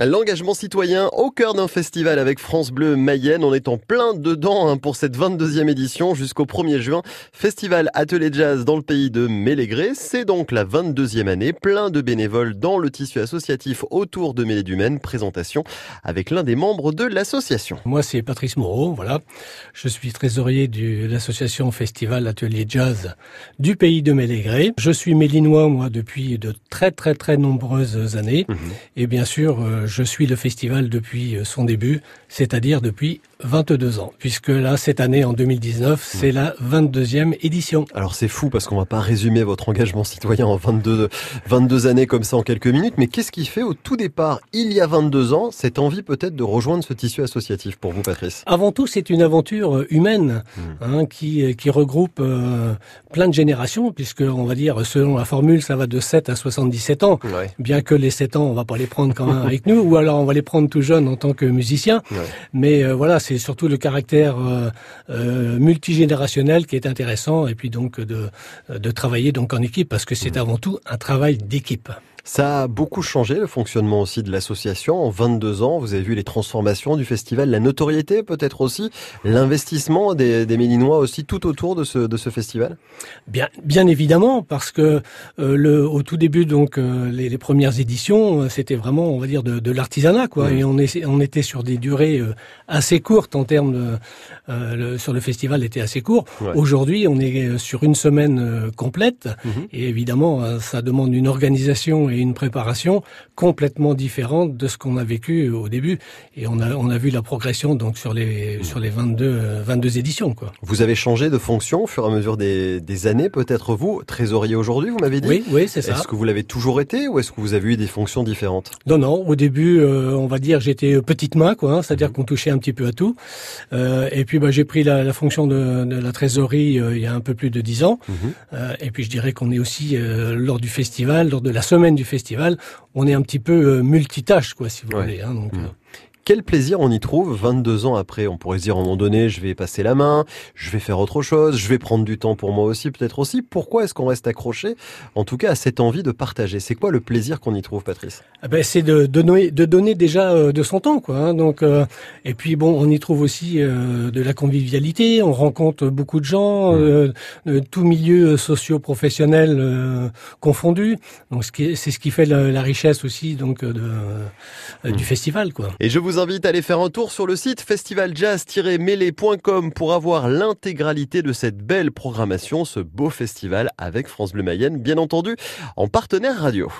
L'engagement citoyen au cœur d'un festival avec France Bleu Mayenne. On est en plein dedans hein, pour cette 22e édition jusqu'au 1er juin. Festival Atelier Jazz dans le pays de Mélégré. C'est donc la 22e année. Plein de bénévoles dans le tissu associatif autour de Mêlée du Maine. Présentation avec l'un des membres de l'association. Moi, c'est Patrice Moreau. Voilà. Je suis trésorier de l'association Festival Atelier Jazz du pays de Mélégré. Je suis mélinois, moi, depuis de très, très, très nombreuses années. Mhm. Et bien sûr, euh, je suis le festival depuis euh, son début, c'est-à-dire depuis 22 ans, puisque là, cette année, en 2019, c'est la 22e édition. Alors c'est fou parce qu'on va pas résumer votre engagement citoyen en 22, 22 années comme ça en quelques minutes, mais qu'est-ce qui fait au tout départ, il y a 22 ans, cette envie peut-être de rejoindre ce tissu associatif pour vous, Patrice? Avant tout, c'est une aventure euh, humaine hmm. hein, qui, euh, qui regroupe plein de générations, puisque on va dire, selon la formule, ça va de 7 à 77 ans, bien que les 7 ans, on va pas les prendre quand même avec nous ou alors on va les prendre tout jeunes en tant que musiciens. Mais euh, voilà, c'est surtout le caractère euh, euh, multigénérationnel qui est intéressant, et puis donc de, de travailler donc en équipe, parce que c'est mmh. avant tout un travail d'équipe. Ça a beaucoup changé le fonctionnement aussi de l'association. En 22 ans, vous avez vu les transformations du festival, la notoriété peut-être aussi, l'investissement des, des Mélinois aussi tout autour de ce, de ce festival Bien, bien évidemment, parce que euh, le, au tout début, donc euh, les, les, premières éditions, euh, c'était vraiment, on va dire, de, de l'artisanat, quoi. Et on, est, on était sur des durées assez courtes en termes de... Le, sur le festival était assez court. Aujourd'hui, on est sur une semaine complète. Mhm. Et évidemment, ça demande une organisation et une préparation complètement différente de ce qu'on a vécu au début. Et on a, on a vu la progression donc sur les, sur les 22, 22 éditions. Quoi. Vous avez changé de fonction au fur et à mesure des, des années, peut-être vous, trésorier aujourd'hui, vous m'avez dit? Oui, oui, c'est ça. Est-ce que vous l'avez toujours été ou est-ce que vous avez eu des fonctions différentes? Non, non, au début, euh, on va dire, j'étais petite main, quoi, hein, c'est-à-dire mhm. qu'on touchait un petit peu à tout. Euh, et puis, bah, j'ai pris la, la fonction de, de, la trésorerie euh, il y a un peu plus de dix ans. Mhm. Euh, et puis, je dirais qu'on est aussi, euh, lors du festival, lors de la semaine du festival, on est un petit peu euh, multitâche, quoi, si vous voulez. Hein, donc, mmh. Quel plaisir on y trouve 22 ans après On pourrait se dire à un moment donné, je vais passer la main, je vais faire autre chose, je vais prendre du temps pour moi aussi, peut-être aussi. Pourquoi est-ce qu'on reste accroché, en tout cas, à cette envie de partager? C'est quoi le plaisir qu'on y trouve, Patrice? Ah ben, C'est de, donner, de donner déjà euh, de son temps. quoi. Hein. donc, euh, et puis, bon, on y trouve aussi euh, de la convivialité, on rencontre beaucoup de gens, mmh. de tout milieu socio-professionnel confondu. Donc, c'est ce qui fait la, richesse aussi donc de, du mmh. festival. quoi. Et je vous vous invite à aller faire un tour sur le site festivaljazz-mêlée.com pour avoir l'intégralité de cette belle programmation, ce beau festival avec France Bleu Mayenne, bien entendu, en partenaire radio.